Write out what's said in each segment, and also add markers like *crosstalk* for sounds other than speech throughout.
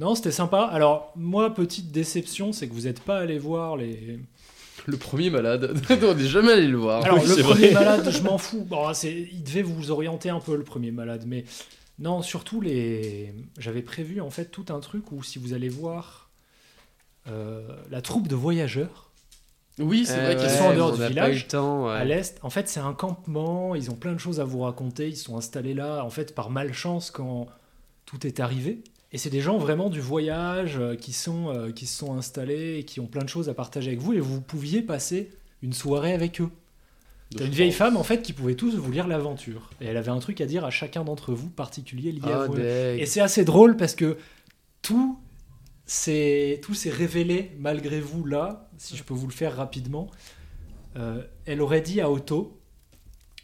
Non, c'était sympa. Alors, moi, petite déception, c'est que vous n'êtes pas allé voir les. Le premier malade, *laughs* on n'est jamais allé le voir. Alors, Oui, le premier vrai. malade, je m'en *laughs* fous. Bon, c'est... Il devait vous orienter un peu, le premier malade. Mais non, surtout, les... j'avais prévu en fait tout un truc où si vous allez voir euh, la troupe de voyageurs Oui, c'est vrai qu'ils qu'ils sont en dehors du village, temps. ouais. à l'est, en fait, c'est un campement. Ils ont plein de choses à vous raconter. Ils sont installés là, en fait, par malchance quand tout est arrivé. Et c'est des gens vraiment du voyage euh, qui, sont, euh, qui se sont installés et qui ont plein de choses à partager avec vous. Et vous pouviez passer une soirée avec eux. T'as une vieille femme en fait qui pouvait tous vous lire l'aventure et elle avait un truc à dire à chacun d'entre vous particulier lié à Ah, vous. deg. Et c'est assez drôle parce que tout s'est tout s'est révélé malgré vous là, si je peux vous le faire rapidement. Euh, elle aurait dit à Otto,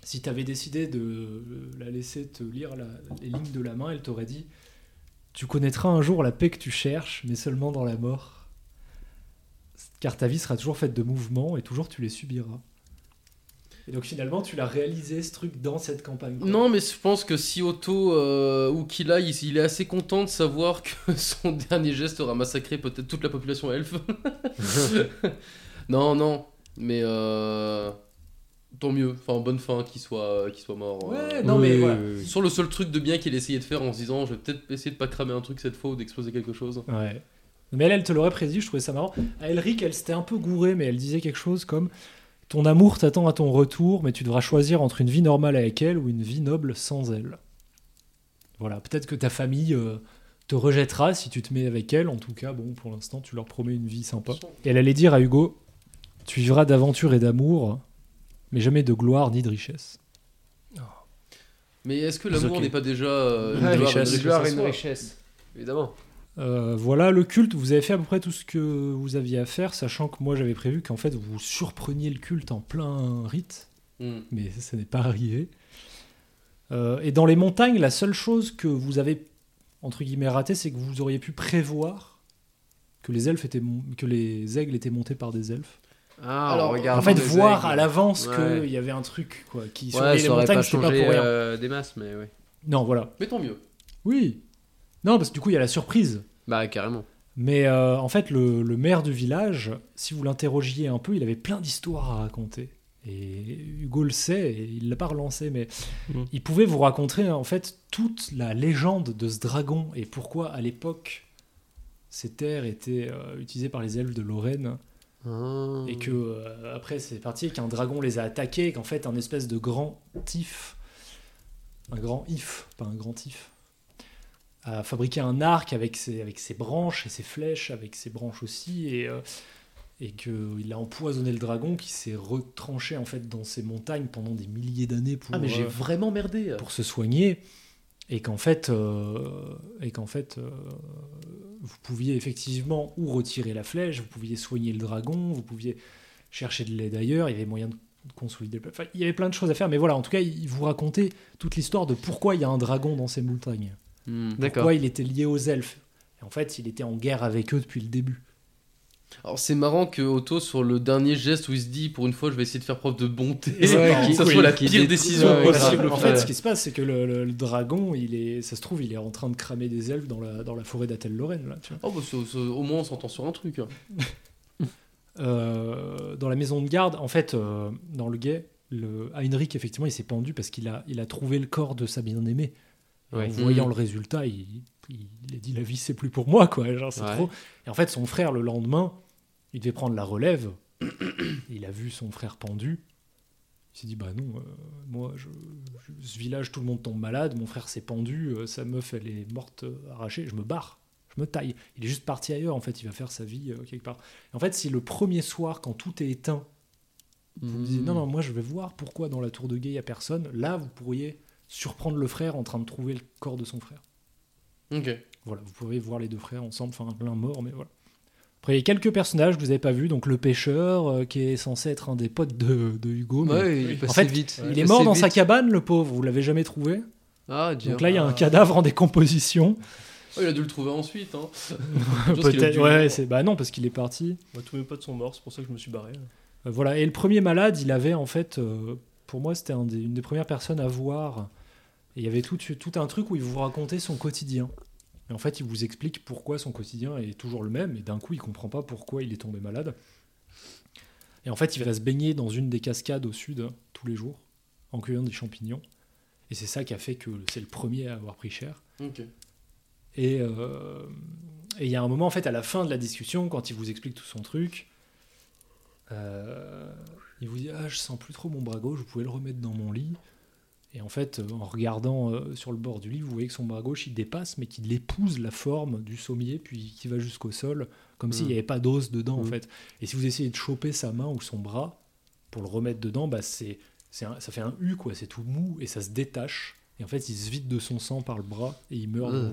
si tu avais décidé de la laisser te lire la- les lignes de la main, elle t'aurait dit Tu connaîtras un jour la paix que tu cherches, mais seulement dans la mort. Car ta vie sera toujours faite de mouvements et toujours tu les subiras. Et donc finalement, tu l'as réalisé ce truc dans cette campagne. quoi. Non, mais je pense que si Otto euh, ou il, il est assez content de savoir que *laughs* son dernier geste aura massacré peut-être toute la population elfe. *laughs* non, non, mais euh, tant mieux. Enfin, bonne fin qu'il soit, qu'il soit mort. Ouais, euh. non mais Oui, voilà. oui, oui. Sur le seul truc de bien qu'il essayait de faire en se disant, je vais peut-être essayer de pas cramer un truc cette fois ou d'exploser quelque chose. Ouais. Mais elle, elle te l'aurait prédit, je trouvais ça marrant. À Elric, elle s'était un peu gourée, mais elle disait quelque chose comme Ton amour t'attend à ton retour, mais tu devras choisir entre une vie normale avec elle ou une vie noble sans elle. Voilà, peut-être que ta famille euh, te rejettera si tu te mets avec elle. En tout cas, bon, pour l'instant, tu leur promets une vie sympa. Et elle allait dire à Hugo Tu vivras d'aventure et d'amour, mais jamais de gloire ni de richesse. Mais est-ce que l'amour n'est pas déjà euh, une gloire, richesse. une Une gloire et une richesse. Évidemment. Euh, voilà le culte, vous avez fait à peu près tout ce que vous aviez à faire, sachant que moi j'avais prévu qu'en fait vous surpreniez le culte en plein rite, Hmm. mais ça n'est pas arrivé. Euh, et dans les montagnes, la seule chose que vous avez entre guillemets raté, c'est que vous auriez pu prévoir que les elfes étaient que les aigles étaient montés par des elfes. Ah, Alors, regarde en fait, voir aigles. à l'avance Ouais. qu'il y avait un truc quoi, qui Ouais, surveillait les montagnes, pas c'était pas pour rien. euh, des masses, mais oui. Non, voilà. Mais tant mieux. Oui. Non, parce que du coup il y a la surprise. Bah, carrément. Mais euh, en fait, le, le maire du village, si vous l'interrogiez un peu, il avait plein d'histoires à raconter. Et Hugo le sait, et il l'a pas relancé, mais Mm. il pouvait vous raconter en fait toute la légende de ce dragon et pourquoi à l'époque ces terres étaient euh, utilisées par les elfes de Lorraine Et que euh, après c'est parti qu'un dragon les a attaqués qu'en fait un espèce de grand tif, un grand if, pas un grand if, a fabriqué un arc avec ses, avec ses branches et ses flèches, avec ses branches aussi et euh, et qu'il a empoisonné le dragon qui s'est retranché en fait dans ces montagnes pendant des milliers d'années pour Ah, mais j'ai euh, vraiment merdé. pour se soigner et qu'en fait euh, et qu'en fait euh, vous pouviez effectivement ou retirer la flèche, vous pouviez soigner le dragon, vous pouviez chercher de l'aide ailleurs, il y avait moyen de consolider le enfin, il y avait plein de choses à faire mais voilà en tout cas il vous racontait toute l'histoire de pourquoi il y a un dragon dans ces montagnes. Hmm. Pourquoi il était lié aux elfes. Et en fait il était en guerre avec eux depuis le début Alors c'est marrant que Otto sur le dernier geste où il se dit pour une fois je vais essayer de faire preuve de bonté, *laughs* ça couille. soit la Qui pire décision Ouais, possible. en fait, ce qui se passe, c'est que le, le- le dragon, il est, ça se trouve, il est en train de cramer des elfes dans la, dans la forêt d'Atel-Lorraine. Là, tu vois. Oh, bah, au moins on s'entend sur un truc. hein. *laughs* Euh, dans la maison de garde, en fait, euh, dans le guet, le Heinrich, effectivement, il s'est pendu parce qu'il a, il a trouvé le corps de sa bien-aimée. Ouais. En voyant Mhm. le résultat, il, il, a dit la vie, c'est plus pour moi, quoi. Genre, c'est Ouais. trop. Et en fait, son frère, le lendemain, il devait prendre la relève. *coughs* il a vu son frère pendu. Il s'est dit, bah non, euh, moi, je, je- ce village, tout le monde tombe malade. Mon frère s'est pendu, euh, sa meuf, elle est morte, euh, arrachée. Je me barre, je me taille. Il est juste parti ailleurs, en fait. Il va faire sa vie quelque part. Et en fait, si le premier soir, quand tout est éteint, vous me disiez, non, non, moi, je vais voir pourquoi dans la tour de guet, il n'y a personne. Là, vous pourriez surprendre le frère en train de trouver le corps de son frère. Ok. Voilà, vous pouvez voir les deux frères ensemble, enfin l'un mort, mais voilà. Après, il y a quelques personnages que vous n'avez pas vus, donc le pêcheur, euh, qui est censé être un des potes de, de Hugo. mais Ouais, il est En fait, vite. il est mort dans sa cabane, le pauvre, vous l'avez jamais trouvé. Ah, Dieu. Donc là, il y a un cadavre en décomposition. Oh, il a dû le trouver ensuite. Hein. *laughs* Peut-être, ouais, c'est bah non, parce qu'il est parti. Moi, tous mes potes sont morts, c'est pour ça que je me suis barré. Euh, voilà, et le premier malade, il avait en fait, euh, pour moi, c'était un des- une des premières personnes à voir. Et il y avait tout, tout un truc où il vous racontait son quotidien. Mais en fait, il vous explique pourquoi son quotidien est toujours le même, et d'un coup, il comprend pas pourquoi il est tombé malade. Et en fait, il va se baigner dans une des cascades au sud hein, tous les jours, en cueillant des champignons. Et c'est ça qui a fait que c'est le premier à avoir pris cher. Et euh, et il y a un moment, en fait, à la fin de la discussion, quand il vous explique tout son truc, euh, il vous dit Ah, je sens plus trop mon bras gauche, vous pouvez le remettre dans mon lit. Et en fait, euh, en regardant euh, sur le bord du lit, vous voyez que son bras gauche, il dépasse, mais qu'il épouse la forme du sommier, puis qui va jusqu'au sol, comme s'il Mm. n'y avait pas d'os dedans, en Mm. fait. Et si vous essayez de choper sa main ou son bras pour le remettre dedans, bah, c'est, ça fait un U, quoi. C'est tout mou et ça se détache. Et en fait, il se vide de son sang par le bras et il meurt. Mm.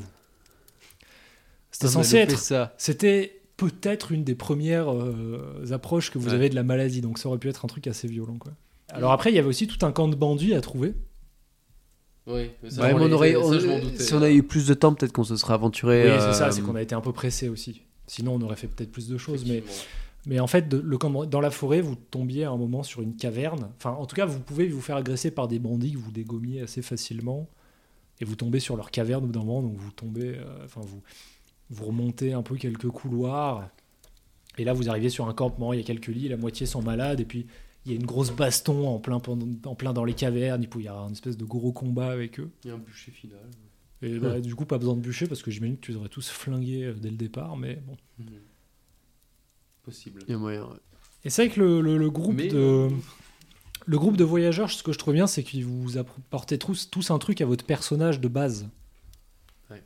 C'était censé être ça. c'était peut-être une des premières euh, approches que vous Ouais. avez de la maladie, donc ça aurait pu être un truc assez violent. Quoi. Alors après, il y avait aussi tout un camp de bandits à trouver. Oui, mais ça, Ouais, je mais m'en- on aurait, ça, je doutais. si on avait eu plus de temps, peut-être qu'on se serait aventuré. Oui, euh, c'est ça, c'est qu'on a été un peu pressé aussi. Sinon, on aurait fait peut-être plus de choses. Mais, mais en fait, de- le camp- dans la forêt, vous tombiez à un moment sur une caverne. Enfin, en tout cas, vous pouvez vous faire agresser par des bandits que vous dégommiez assez facilement. Et vous tombez sur leur caverne au bout d'un moment, donc vous tombez, euh, enfin, vous, vous remontez un peu quelques couloirs. Et là, vous arrivez sur un campement, il y a quelques lits, la moitié sont malades, et puis il y a une grosse baston en plein, pendant- en plein dans les cavernes, et puis il y a une espèce de gros combat avec eux. Il y a un bûcher final. Et bah, *laughs* du coup, pas besoin de bûcher, parce que j'imagine que tu devrais tous flinguer euh, dès le départ, mais bon. Mhm. Possible. Il y a moyen. ouais. Et c'est vrai que le, le- le groupe Mais, de... euh, Le groupe de voyageurs, ce que je trouve bien, c'est qu'ils vous apportent tous, tous un truc à votre personnage de base. Ouais.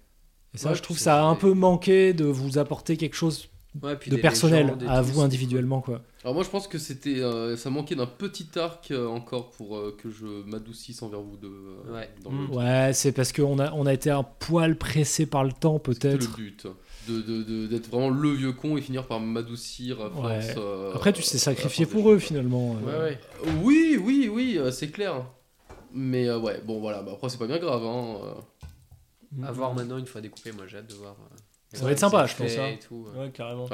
Et ça, Ouais, je trouve ça a un peu manqué de vous apporter quelque chose Ouais, puis de personnel légendes à vous individuellement, quoi. Alors moi je pense que c'était, euh, ça manquait d'un petit arc euh, encore pour euh, que je m'adoucisse envers vous deux. euh, Ouais. Mm. Ouais, c'est parce qu'on a, on a été un poil pressé par le temps, C'était le peut-être. but. De, de- de- d'être vraiment le vieux con et finir par m'adoucir. Ouais. euh, Après, tu t'es sacrifié pour eux, finalement. Ouais, ouais. Oui, oui, oui, c'est clair. Mais euh, ouais, bon voilà, bah, après c'est pas bien grave. Hein. À voir maintenant, une fois découpé, moi j'ai hâte de voir. Euh, Ça va être sympa, je pense, hein. et tout, euh. Ouais, carrément.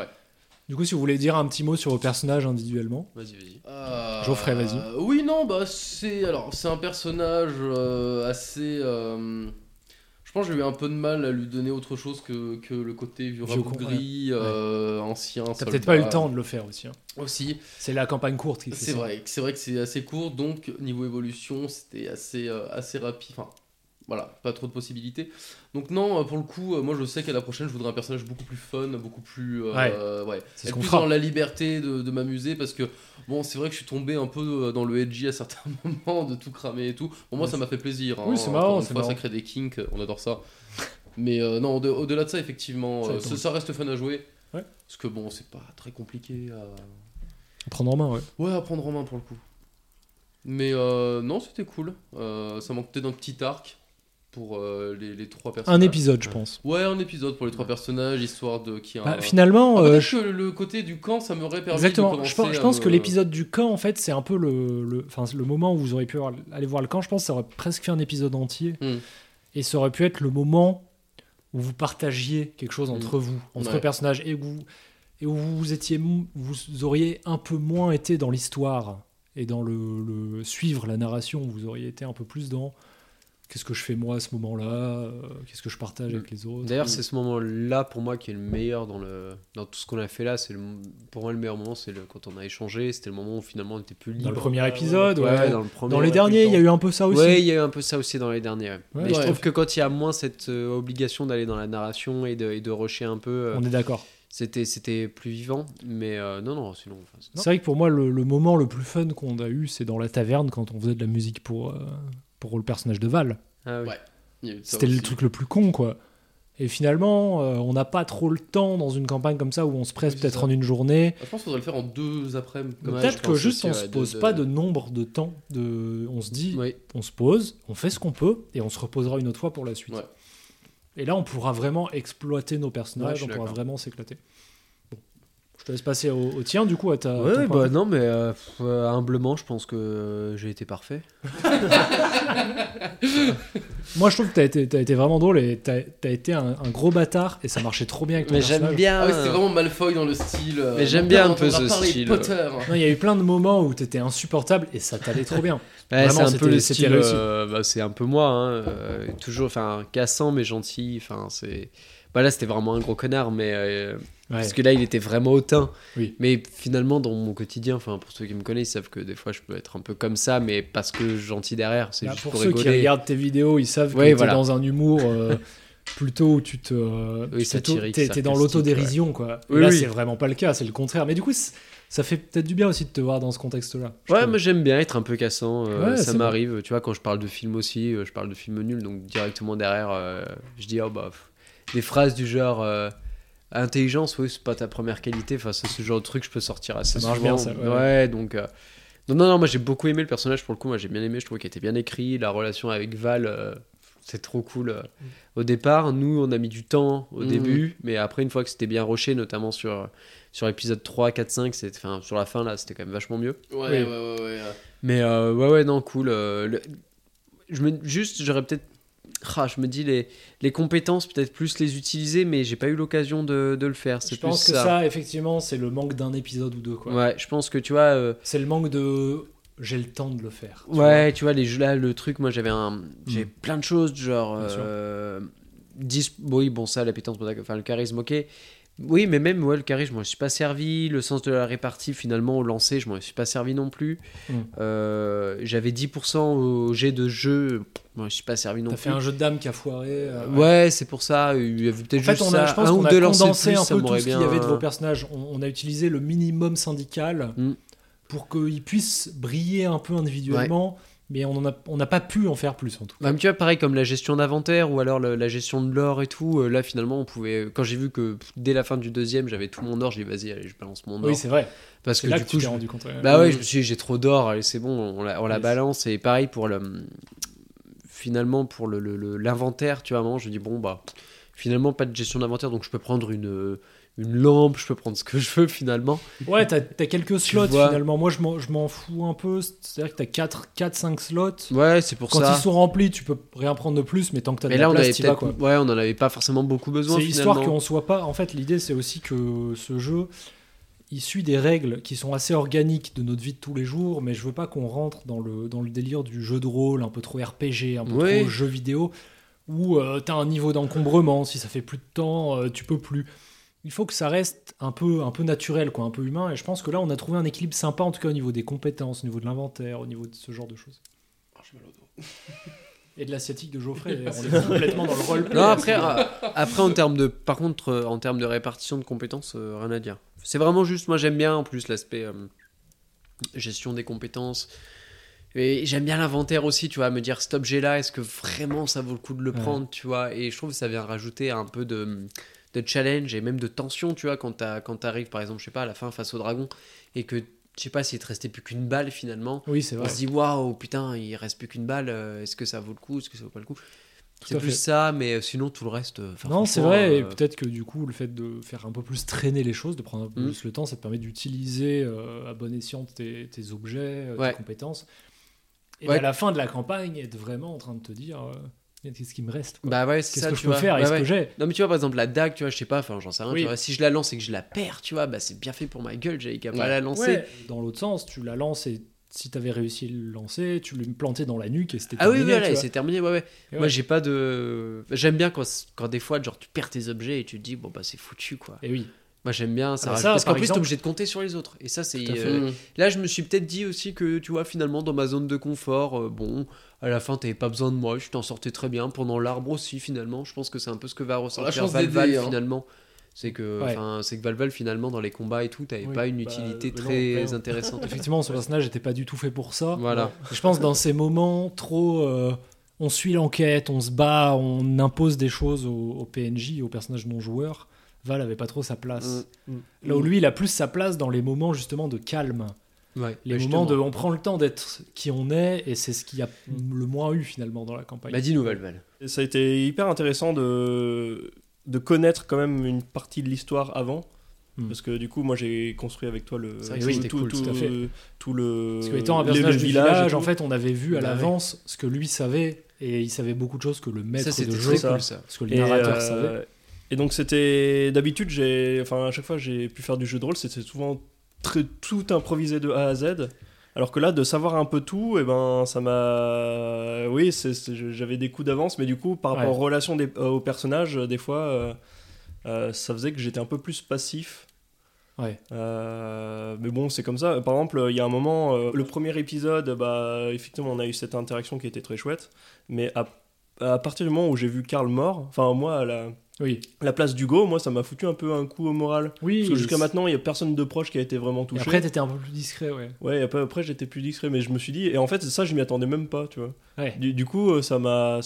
Du coup, si vous voulez dire un petit mot sur vos personnages individuellement. Vas-y, vas-y. Euh, Geoffrey, vas-y. Oui, non, bah c'est alors c'est un personnage euh, assez. euh, je pense que j'ai eu un peu de mal à lui donner autre chose que, que le côté vieux Vieux con, gris, euh, ancien. T'as peut-être pas eu le temps de le faire aussi. hein. Aussi, C'est la campagne courte qui fait c'est ça. vrai, c'est vrai que c'est assez court, donc niveau évolution, c'était assez euh, assez rapide. Enfin, voilà, pas trop de possibilités. Donc non, euh, pour le coup, euh, moi je sais qu'à la prochaine, je voudrais un personnage beaucoup plus fun, beaucoup plus, euh, ouais, C'est ce plus fera. dans la liberté de, de m'amuser parce que bon, c'est vrai que je suis tombé un peu dans le edgy à certains *laughs* moments de tout cramer et tout. Pour moi, Ouais, ça m'a fait plaisir. Oui, hein. c'est Encore marrant, c'est fois, ça marrant. crée des kinks, on adore ça. Mais euh, non, au- au-delà de ça, effectivement, Ça euh, étonne. ça, ça reste fun à jouer. Ouais. Parce que bon, c'est pas très compliqué à Prendre en main, ouais. Ouais, à prendre en main pour le coup. Mais non, c'était cool. Ça manquait d'un petit arc pour euh, les, les trois personnages. Un épisode, je pense. Ouais, un épisode pour les trois personnages, histoire de ait Bah, un... finalement, Ah, euh, je- que le côté du camp, ça m'aurait permis Exactement. de Je pense, je à pense me- que l'épisode du camp, en fait, c'est un peu le, le, enfin, le moment où vous auriez pu aller voir le camp. Je pense que ça aurait presque fait un épisode entier. Hmm. Et ça aurait pu être le moment où vous partagiez quelque chose entre vous, entre Hmm. Ouais. personnages, et où, et où vous, étiez, vous auriez un peu moins été dans l'histoire et dans le, le suivre la narration. Vous auriez été un peu plus dans qu'est-ce que je fais moi à ce moment-là, euh, qu'est-ce que je partage avec les autres. D'ailleurs, c'est ce moment-là pour moi qui est le meilleur dans, le, dans tout ce qu'on a fait là. C'est pour moi le meilleur moment, c'est quand on a échangé. C'était le moment où finalement on était plus libre. Dans le premier épisode, ouais. Ouais, dans le premier. Dans les derniers, il y a eu un peu ça aussi. Ouais, il y a eu un peu ça aussi dans les derniers. ouais. Ouais, Mais je trouve que quand il y a moins cette euh, obligation d'aller dans la narration et de, et de rusher un peu, euh, On est d'accord. c'était c'était plus vivant. Mais euh, non, non, sinon. enfin, c'est- C'est vrai que pour moi, le, le moment le plus fun qu'on a eu, c'est dans la taverne quand on faisait de la musique pour, euh, pour le personnage de Val. Ah oui. Ouais. C'était le truc le plus con, quoi. Et finalement, euh, on n'a pas trop le temps dans une campagne comme ça où on se presse Oui, peut-être en une journée. Ah, Je pense qu'il faudrait le faire en deux après-midi. peut-être que juste aussi, on ouais, se pose de- pas de nombre de temps. De... On se dit, Oui. on se pose, on fait ce qu'on peut et on se reposera une autre fois pour la suite. Ouais. Et là, on pourra vraiment exploiter nos personnages, on pourra vraiment s'éclater. Je te laisse passer au, au tien, du coup, à ta. Ouais, bah non, mais euh, pff, euh, humblement, je pense que euh, j'ai été parfait. *laughs* Moi, je trouve que t'as été, t'as été vraiment drôle et t'as as été un, un gros bâtard et ça marchait trop bien avec ton Mais j'aime personnage. bien. Ah ouais, c'était vraiment Malfoy dans le style. euh, Mais j'aime bien un peu ce parler style. Potter. Non, il y a eu plein de moments où t'étais insupportable et ça t'allait trop bien. *laughs* Ouais, Vraiment, c'est un peu le c'était style. réussi. euh, bah, c'est un peu moi, hein, euh, toujours, enfin, cassant mais gentil. Enfin, c'est Bah là, c'était vraiment un gros connard, mais. euh, Ouais. Parce que là, il était vraiment hautain. Oui. Mais finalement, dans mon quotidien, enfin, pour ceux qui me connaissent, ils savent que des fois, je peux être un peu comme ça, mais parce que gentil derrière, c'est Bah, juste pour pour, ceux qui regardent tes vidéos, ils savent que Ouais, t'es voilà. dans un humour euh, plutôt où tu te. euh, Oui, T'es t'es dans l'autodérision, quoi. Oui, là, c'est vraiment pas le cas, c'est le contraire. Mais du coup, ça fait peut-être du bien aussi de te voir dans ce contexte-là. Ouais, trouve. moi j'aime bien être un peu cassant, euh, Ouais, ça bon. m'arrive. Tu vois, quand je parle de films aussi, euh, je parle de films nuls, donc directement derrière, je dis, oh bah, des phrases du genre intelligence, oui, c'est pas ta première qualité, enfin, c'est ce genre de truc, je peux sortir assez Ça marche souvent. bien, ça, ouais. ouais. donc. euh, Non, non, non, moi j'ai beaucoup aimé le personnage pour le coup, moi j'ai bien aimé, je trouve qu'il était bien écrit, la relation avec Val, euh, c'est trop cool. euh. Au départ, nous on a mis du temps au Mm. début, mais après, une fois que c'était bien roché, notamment sur, sur épisode 3, 4, 5, c'était- enfin, sur la fin là, c'était quand même vachement mieux. Ouais, Oui. ouais, ouais, ouais. Mais euh, ouais, ouais, non, cool. le- je me, juste, j'aurais peut-être. Ah, je me dis, les, les compétences, peut-être plus les utiliser, mais j'ai pas eu l'occasion de, de le faire. Je plus pense que ça. ça, effectivement, c'est le manque d'un épisode ou deux, quoi. Ouais, je pense que tu vois. euh, C'est le manque de. J'ai le temps de le faire. tu ouais, tu vois, les jeux là, le truc, moi j'avais un. J'ai Mm. plein de choses, genre. Euh, dis- oui, bon, ça, l'appétence, enfin, le charisme, ok. Oui, mais même, ouais, le charisme, je m'en suis pas servi. Le sens de la répartie, finalement, au lancer, je m'en suis pas servi non plus. Mm. Euh, J'avais 10% au jet de jeu, je m'en suis pas servi non T'as plus. fait un jeu de dames qui a foiré. euh, Ouais, c'est pour ça. Il y avait peut-être En fait, juste on a, ça, je pense un ou a deux condensé plus, un peu tout ce qu'il y avait de vos personnages. On, on a utilisé le minimum syndical Mm. pour qu'ils puissent briller un peu individuellement, mais on n'a on pas pu en faire plus en tout. Bah, mais tu vois, pareil comme la gestion d'inventaire ou alors le- la gestion de l'or et tout. euh, là, finalement, on pouvait. Quand j'ai vu que pff, dès la fin du deuxième, j'avais tout mon or, j'ai dit vas-y, allez, je balance mon or. Oui, c'est vrai. parce que là du que coup, je- rendu compte. bah ouais, je me suis dit, j'ai trop d'or, allez, c'est bon, on la, on la Oui. balance. Et pareil pour le. Finalement, pour le- le- le- l'inventaire, tu vois, à un moment, je me dis, bon, bah, finalement, pas de gestion d'inventaire, donc je peux prendre une. Une lampe, je peux prendre ce que je veux finalement. Ouais, t'as as quelques slots vois. finalement. Moi, je m'en- fous un peu. C'est-à-dire que t'as 4-5 slots. Ouais, c'est pour Quand ça. ils sont remplis, tu peux rien prendre de plus, mais tant que t'as de la là, on place, t'y vas, quoi. Ouais, on en avait pas forcément beaucoup besoin C'est histoire qu'on soit pas. En fait, l'idée, c'est aussi que ce jeu, il suit des règles qui sont assez organiques de notre vie de tous les jours, mais je veux pas qu'on rentre dans le, dans le délire du jeu de rôle, un peu trop RPG, un peu Ouais. trop jeu vidéo, où euh, t'as un niveau d'encombrement, si ça fait plus de temps, euh, tu peux plus. Il faut que ça reste un peu, un peu naturel, quoi, un peu humain, et je pense que là, on a trouvé un équilibre sympa, en tout cas au niveau des compétences, au niveau de l'inventaire, au niveau de ce genre de choses. J'ai mal au dos. *laughs* Et de l'asiatique de Geoffrey, d'ailleurs, on *laughs* est complètement dans le roleplay. Non, après, euh, après en termes de, par contre, euh, en termes de répartition de compétences, euh, rien à dire. C'est vraiment juste, moi j'aime bien en plus l'aspect euh, gestion des compétences. Et j'aime bien l'inventaire aussi, tu vois, me dire cet objet-là, est-ce que vraiment ça vaut le coup de le Ouais. prendre, tu vois? Et je trouve que ça vient rajouter un peu de, de challenge et même de tension, tu vois, quand t'arrives, par exemple, je sais pas, à la fin face au dragon et que, je sais pas, s'il te restait plus qu'une balle finalement. Oui, c'est On vrai. se dit waouh putain il reste plus qu'une balle euh, est-ce que ça vaut le coup est-ce que ça vaut pas le coup? C'est plus fait. ça mais euh, sinon tout le reste euh, Non, c'est vrai, et peut-être que du coup, le fait de faire un peu plus traîner les choses, de prendre un peu Mm. plus le temps, ça te permet d'utiliser euh, à bon escient tes, tes objets, Ouais. tes compétences. Et Ouais. à la fin de la campagne, être vraiment en train de te dire euh, qu'est-ce qui me reste quoi. bah ouais c'est Qu'est-ce ça que tu je peux vois. faire Bah ce ouais. que j'ai non mais tu vois par exemple la dague tu vois je sais pas enfin j'en sais rien Oui. tu vois, si je la lance et que je la perds tu vois bah c'est bien fait pour ma gueule j'avais qu'à pas Ouais. la lancer Ouais, Dans l'autre sens, tu la lances et si tu avais réussi à le lancer, tu le plantais dans la nuque et c'était ah oui terminé. voilà tu et vois. c'est terminé ouais ouais Et moi j'ai pas de j'aime bien quand quand des fois genre tu perds tes objets et tu te dis bon bah c'est foutu quoi Et oui. Moi j'aime bien ça Ah bah ça, parce qu'en plus t'es obligé de compter sur les autres et ça c'est euh, Mm. Là, je me suis peut-être dit aussi que, tu vois, finalement, dans ma zone de confort, euh, bon, à la fin, t'avais pas besoin de moi, je t'en sortais très bien. Pendant l'arbre aussi, finalement, je pense que c'est un peu ce que va ressentir chance Valval, hein. finalement. C'est que, Ouais. c'est que Valval, finalement, dans les combats et tout, t'avais Oui, pas une bah, utilité très non. intéressante. *laughs* Effectivement, ce personnage n'était pas du tout fait pour ça. voilà. Je pense dans ces moments trop, euh, on suit l'enquête, on se bat, on impose des choses au, au PNJ, au personnage non joueur. Val avait pas trop sa place. Mm. Là où lui, il a plus sa place dans les moments justement de calme, Ouais. les Bah, moments de, on prend le temps d'être qui on est, et c'est ce qui a le moins eu finalement dans la campagne. Bah, dis-nous, Valval. Et ça a été hyper intéressant de, de connaître quand même une partie de l'histoire avant. Hmm. Parce que du coup, moi j'ai construit avec toi le, C'est vrai que tout, c'était tout, cool, tout- tout à fait. tout le. Parce que étant un personnage du village en fait, on avait vu à Bah ouais. l'avance ce que lui savait, et il savait beaucoup de choses que le maître Ça, de jeu, cool, ça. ce que le Et, narrateur euh, savait. Et donc c'était d'habitude j'ai enfin à chaque fois j'ai pu faire du jeu de rôle c'était souvent très, tout improvisé de A à Z alors que là de savoir un peu tout et ben ça m'a oui j'avais des coups d'avance mais du coup par rapport Ouais. aux relations des, euh, aux personnages euh, des fois euh, euh, ça faisait que j'étais un peu plus passif. Ouais. Euh, mais bon, c'est comme ça. Par exemple, il y a un moment, euh, le premier épisode, bah, effectivement, on a eu cette interaction qui était très chouette. Mais à, à partir du moment où j'ai vu Karl mort, enfin, moi, à la, Oui. la place d'Hugo, moi, ça m'a foutu un peu un coup au moral. Oui. Parce que jusqu'à maintenant, il y a personne de proche qui a été vraiment Et touché. après, t'étais un peu plus discret, ouais. Ouais, et après, après, j'étais plus discret, mais je me suis dit, et en fait, ça, je m'y attendais même pas, tu vois. Ouais. Du, du coup, euh, ça m'a.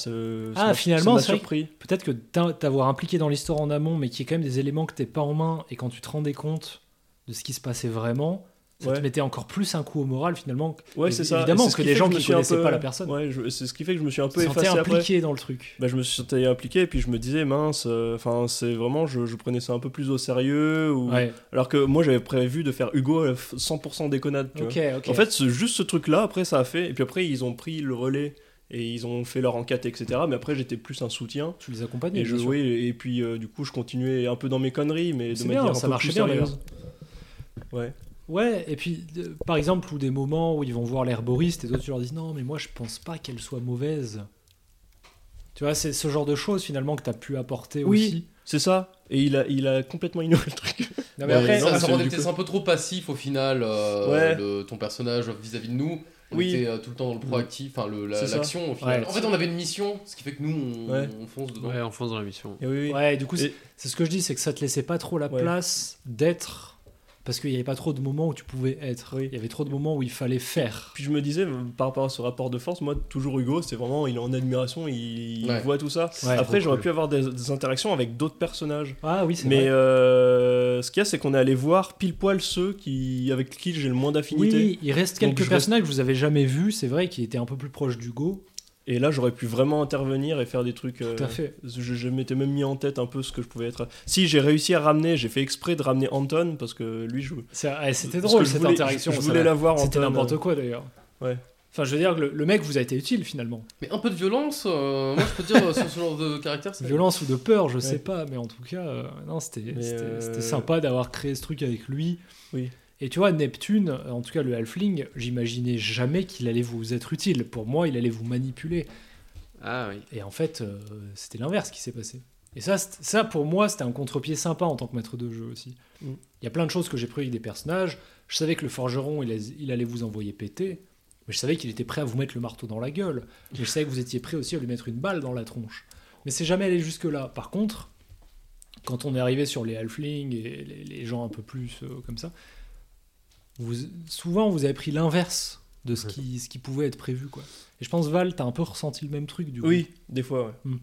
Ah, finalement, ça surpris. Peut-être que t'avoir impliqué dans l'histoire en amont, mais qu'il y ait quand même des éléments que t'es pas en main, et quand tu te rendais compte de ce qui se passait vraiment, ça Ouais. te mettait encore plus un coup au moral, finalement. Ouais, c'est ça. évidemment, parce que des fait gens qui un connaissaient peu- pas la personne. Ouais, c'est ce qui fait que je me suis un Tu peu te sentais effacé après. impliqué dans le truc. Bah, je me suis sentais impliqué et puis je me disais mince, euh, enfin c'est vraiment je, je prenais ça un peu plus au sérieux ou Ouais. alors que moi j'avais prévu de faire Hugo euh, 100% déconnade. Tu Ok, vois. ok. En fait juste ce truc là après ça a fait et puis après ils ont pris le relais et ils ont fait leur enquête etc. Mais après j'étais plus un soutien tu les accompagnais. et je oui et puis euh, du coup je continuais un peu dans mes conneries mais de manière bien, un ça peu marchait plus bien, sérieuse. Ouais. Ouais, et puis euh, par exemple, ou des moments où ils vont voir l'herboriste et d'autres tu leur dis non, mais moi je pense pas qu'elle soit mauvaise. Tu vois, c'est ce genre de choses finalement que tu as pu apporter Oui. aussi. C'est ça et il a il a complètement ignoré le truc. Non, mais Ouais, après, non, ça, rendait peut-être un peu trop passif au final, euh, Ouais. le- ton personnage vis-à-vis de nous. On Oui. était euh, tout le temps dans le proactif, enfin l'action au final. Ouais. En fait, on avait une mission, ce qui fait que nous, on, Ouais. on fonce dedans. Ouais, on fonce dans la mission. Et oui, oui. ouais, du coup, c'est Et- c'est ce que je dis, c'est que ça te laissait pas trop la Ouais. place d'être. Parce qu'il n'y avait pas trop de moments où tu pouvais être. Oui. Il y avait trop de moments où il fallait faire. Puis je me disais, par rapport à ce rapport de force, moi, toujours Hugo, c'est vraiment, il est en admiration, il, voit tout ça. Ouais, Après, j'aurais cool. pu avoir des, des interactions avec d'autres personnages. Ah oui, c'est Mais vrai. euh, ce qu'il y a, c'est qu'on est allé voir pile poil ceux qui, avec qui j'ai le moins d'affinité. Oui, il reste quelques personnages que vous avez jamais vus, c'est vrai, qui étaient un peu plus proches d'Hugo. Et là, j'aurais pu vraiment intervenir et faire des trucs. euh, Tout à fait. Je, je m'étais même mis en tête un peu ce que je pouvais être. Si, j'ai réussi à ramener, j'ai fait exprès de ramener Anton parce que lui, ouais, C'était drôle cette voulais- interaction. Je, je voulais la voir C'était n'importe quoi d'ailleurs. Ouais. Enfin, je veux dire, que le, le mec vous a été utile finalement. Mais un peu de violence, euh, moi je peux dire, euh, sur ce genre de caractère, Violence ou de peur, je sais pas, mais en tout cas, euh, non, euh, c'était sympa d'avoir créé ce truc avec lui. Oui. Et tu vois, Neptune, en tout cas le Halfling, j'imaginais jamais qu'il allait vous être utile. Pour moi, il allait vous manipuler. Ah oui. Et en fait, euh, c'était l'inverse qui s'est passé. Et ça, ça, pour moi, c'était un contre-pied sympa en tant que maître de jeu aussi. Mm. Il y a plein de choses que j'ai prévues avec des personnages. Je savais que le forgeron, il, allait- il allait vous envoyer péter. Mais je savais qu'il était prêt à vous mettre le marteau dans la gueule. Mais je savais que vous étiez prêt aussi à lui mettre une balle dans la tronche. Mais c'est jamais allé jusque-là. Par contre, quand on est arrivé sur les halflings et les, les gens un peu plus euh, comme ça, vous, souvent vous avez pris l'inverse de ce qui, ce qui pouvait être prévu. Quoi. Et je pense, Val, t'as un peu ressenti le même truc du coup. Oui, des fois, ouais. Hmm.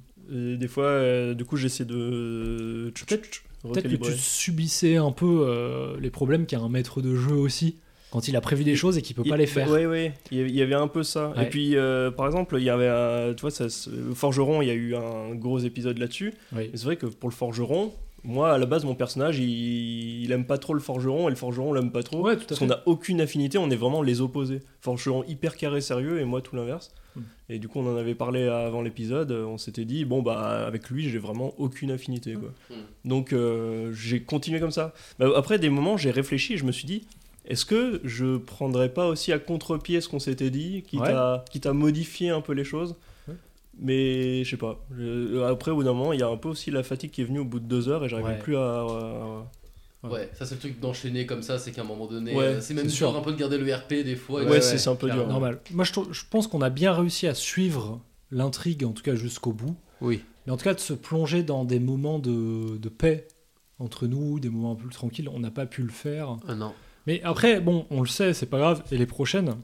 Et des fois, euh, du coup, j'essaie de. Peut-être que tu subissais un peu euh, les problèmes qu'a un maître de jeu aussi, quand il a prévu des choses et qu'il peut pas les faire. Oui, oui, il y avait- un peu ça. Ouais. Et puis, euh, par exemple, il y avait, un- tu vois, ça, forgeron, il y a eu un gros épisode là-dessus. Oui. C'est vrai que pour le forgeron, moi, à la base, mon personnage, il, il aime pas trop le forgeron et le forgeron l'aime pas trop. Ouais, tout à parce qu'on n'a aucune affinité, on est vraiment les opposés. Forgeron hyper carré, sérieux, et moi tout l'inverse. Hmm. Et du coup, on en avait parlé avant l'épisode, on s'était dit, bon, bah, avec lui, j'ai vraiment aucune affinité, quoi. Hmm. Donc, euh, j'ai continué comme ça. Bah, après des moments, j'ai réfléchi et je me suis dit, est-ce que je prendrais pas aussi à contre-pied ce qu'on s'était dit, quitte, Ouais. à, quitte à modifier un peu les choses. Mais je sais pas. Je- après, au bout d'un moment, il y a un peu aussi la fatigue qui est venue au bout de deux heures et j'arrivais Ouais. plus à. à- Ouais, ça c'est le truc d'enchaîner comme ça, c'est qu'à un moment donné, Ouais, euh, c'est même sûr. un peu de garder le RP des fois. et Ouais, c'est- c'est un peu dur. Normal. Moi, je pense qu'on a bien réussi à suivre l'intrigue, en tout cas jusqu'au bout. Oui. Mais en tout cas, de se plonger dans des moments de, de paix entre nous, des moments un peu plus tranquilles, on n'a pas pu le faire. Ah non. Mais après, bon, on le sait, c'est pas grave. Et les prochaines,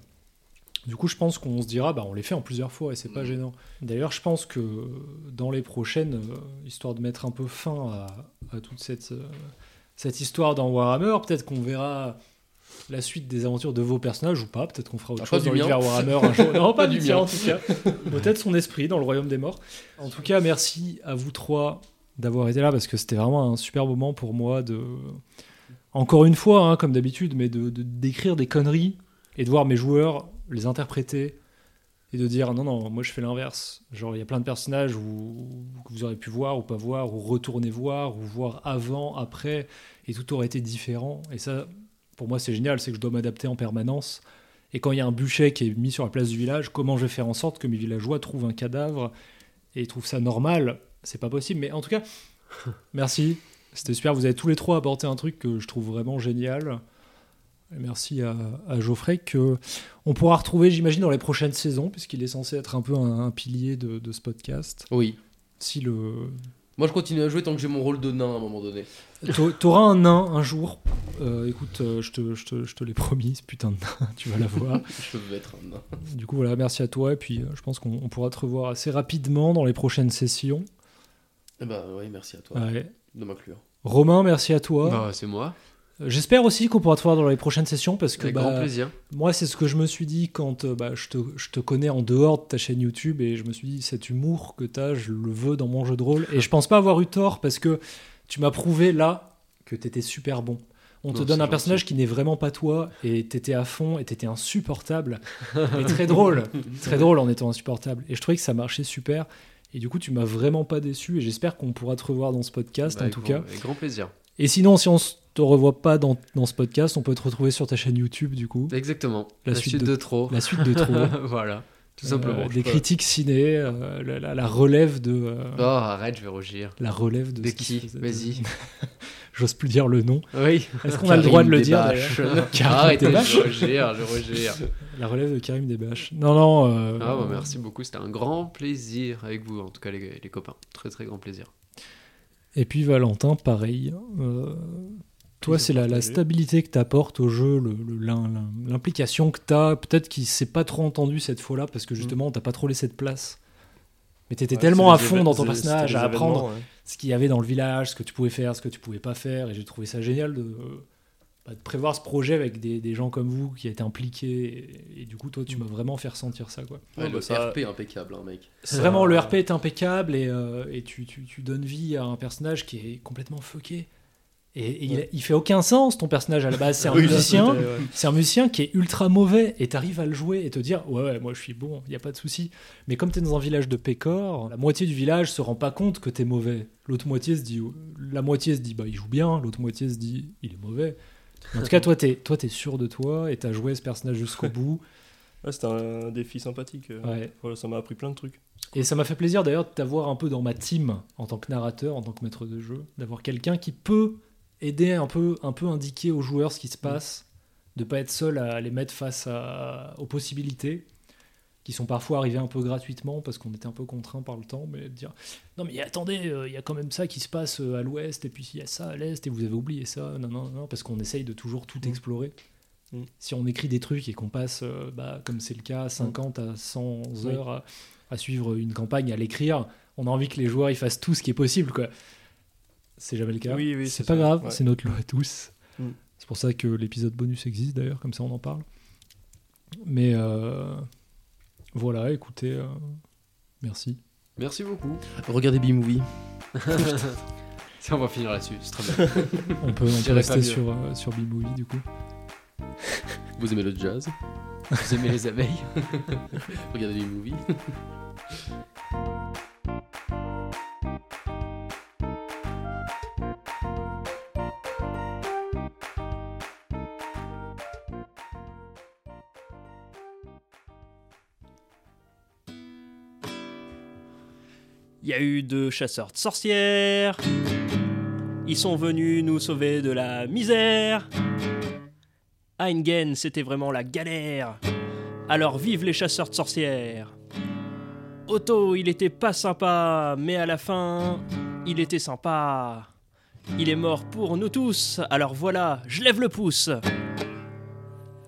du coup, je pense qu'on se dira, bah, on les fait en plusieurs fois et c'est pas Mhm. gênant. D'ailleurs, je pense que dans les prochaines, euh, histoire de mettre un peu fin à, à toute cette, euh, cette histoire dans Warhammer, peut-être qu'on verra la suite des aventures de vos personnages ou pas. Peut-être qu'on fera autre Ah, chose dans l'univers Warhammer un jour. *laughs* Non, pas, Pas du mien. en tout cas. Peut-être son esprit dans le royaume des morts. En tout cas, merci à vous trois d'avoir été là parce que c'était vraiment un super moment pour moi de encore une fois, hein, comme d'habitude, mais de de- d'écrire des conneries et de voir mes joueurs les interpréter et de dire non, non, moi je fais l'inverse. Genre, il y a plein de personnages où, que vous aurez pu voir ou pas voir, ou retourner voir, ou voir avant, après, et tout aurait été différent. Et ça, pour moi, c'est génial, c'est que je dois m'adapter en permanence. Et quand il y a un bûcher qui est mis sur la place du village, comment je vais faire en sorte que mes villageois trouvent un cadavre et trouvent ça normal? C'est pas possible. Mais en tout cas, *laughs* merci. C'était super. Vous avez tous les trois apporté un truc que je trouve vraiment génial. Merci à, à Geoffrey que on pourra retrouver, j'imagine, dans les prochaines saisons, puisqu'il est censé être un peu un, un pilier de, de ce podcast. Oui. Si le Moi, je continue à jouer tant que j'ai mon rôle de nain à un moment donné. T'a- T'auras un nain un jour. Euh, écoute, euh, je te, je te, je te l'ai promis, ce putain de nain, *laughs* tu vas l'avoir. *laughs* Je veux être un nain. du coup, voilà, merci à toi. Et puis, euh, je pense qu'on on pourra te revoir assez rapidement dans les prochaines sessions. Eh bah, oui, merci à toi Ouais. de m'inclure. Romain, merci à toi. Bah, c'est moi. J'espère aussi qu'on pourra te voir dans les prochaines sessions parce que Avec bah, grand plaisir. moi, c'est ce que je me suis dit quand euh, bah, je, te, je te connais en dehors de ta chaîne YouTube et je me suis dit, cet humour que tu as, je le veux dans mon jeu de rôle. Et je pense pas avoir eu tort parce que tu m'as prouvé là que tu étais super bon. On te donne un personnage qui n'est vraiment pas toi et t'étais à fond et t'étais insupportable. et très drôle, *laughs* très drôle en étant insupportable. Et je trouvais que ça marchait super. Et du coup, tu m'as vraiment pas déçu et j'espère qu'on pourra te revoir dans ce podcast Bah, en tout grand- cas. Avec grand plaisir. Et sinon, si on s- te revoit pas dans, dans ce podcast, on peut te retrouver sur ta chaîne YouTube du coup. Exactement. La La, suite suite, de- de, trop. La suite de trop. *laughs* voilà. Tout Euh, simplement. des critiques ciné, euh, la, la- la relève de. euh, Oh, arrête, je vais rougir. La relève de. De qui. Vas-y. *laughs* J'ose plus dire le nom. Oui. Est-ce qu'on a le droit de le dire *laughs* Arrête, je rogère, je rogère. La relève de Karim Desbâches. Non, non. euh, Ah, bah, merci beaucoup. C'était un grand plaisir avec vous, en tout cas, les, les copains. Très, très grand plaisir. Et puis Valentin, pareil. Euh, toi, c'est la, la stabilité que tu apportes au jeu, le- le- l'implication que tu as. Peut-être qu'il s'est pas trop entendu cette fois-là parce que justement, on t'a pas trop laissé de place. Mais tu étais Ouais, tellement à fond dans ton personnage, à apprendre ouais. ce qu'il y avait dans le village, ce que tu pouvais faire, ce que tu pouvais pas faire. Et j'ai trouvé ça génial de, bah, de prévoir ce projet avec des, des gens comme vous qui étaient impliqués. Et, et du coup, toi, tu m'as vraiment fait ressentir ça. quoi. Ouais, Ouais, le bah, ça- RP impeccable, hein, mec. C'est vraiment le RP est impeccable et, euh, et tu, tu- tu donnes vie à un personnage qui est complètement fucké. Et, et il, il fait aucun sens ton personnage à la base. C'est un Oui, musicien, c'est un musicien qui est ultra mauvais et t'arrives à le jouer et te dire ouais, ouais moi je suis bon, il y a pas de souci. Mais comme t'es dans un village de pécor, la moitié du village se rend pas compte que t'es mauvais. L'autre moitié se dit la moitié se dit bah il joue bien, l'autre moitié se dit il est mauvais. En tout cas toi t'es toi t'es sûr de toi et t'as joué ce personnage jusqu'au bout. Ouais, c'était un défi sympathique. euh. Ouais. Voilà, ça m'a appris plein de trucs. Et ça m'a fait plaisir d'ailleurs de t'avoir un peu dans ma team en tant que narrateur, en tant que maître de jeu, d'avoir quelqu'un qui peut aider un peu, un peu indiquer aux joueurs ce qui se passe, de pas être seul à les mettre face à- aux possibilités qui sont parfois arrivées un peu gratuitement parce qu'on était un peu contraint par le temps, mais de dire non mais attendez, euh, il y a quand même ça qui se passe euh, à l'ouest et puis il y a ça à l'est et vous avez oublié ça, non non non, parce qu'on essaye de toujours tout Mm. explorer. Mm. Si on écrit des trucs et qu'on passe, euh, bah, comme c'est le cas, 50 à 100 Oui. heures à, à suivre une campagne, à l'écrire, on a envie que les joueurs ils fassent tout ce qui est possible. quoi. C'est jamais le cas. Oui, oui, c'est pas ça. grave, Ouais. c'est notre lot à tous. Mm. C'est pour ça que l'épisode bonus existe d'ailleurs, comme ça on en parle. Mais euh, voilà, écoutez, euh, merci. Merci beaucoup. Regardez B-Movie. *laughs* Ça, on va finir là-dessus. C'est très bien. *laughs* On peut, on rester sur, euh, sur B-Movie du coup. *laughs* Vous aimez le jazz? Vous aimez les abeilles? Regardez B-Movie. Eu deux chasseurs de sorcières. Ils sont venus nous sauver de la misère. À Engen, c'était vraiment la galère. Alors vive les chasseurs de sorcières. Otto, il était pas sympa, mais à la fin, il était sympa. Il est mort pour nous tous, alors voilà, je lève le pouce.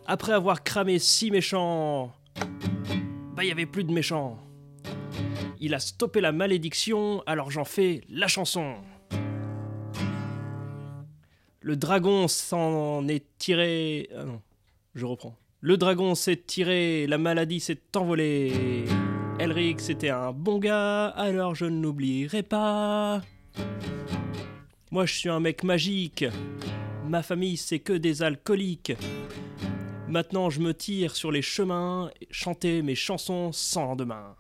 Après avoir cramé six méchants, bah il y avait plus de méchants. Il a stoppé la malédiction, alors j'en fais la chanson. Le dragon s'en est tiré. Ah non, je reprends. Le dragon s'est tiré, la maladie s'est envolée. Elric, c'était un bon gars, alors je ne l'oublierai pas. Moi, je suis un mec magique. Ma famille, c'est que des alcooliques. Maintenant, je me tire sur les chemins, chanter mes chansons sans lendemain.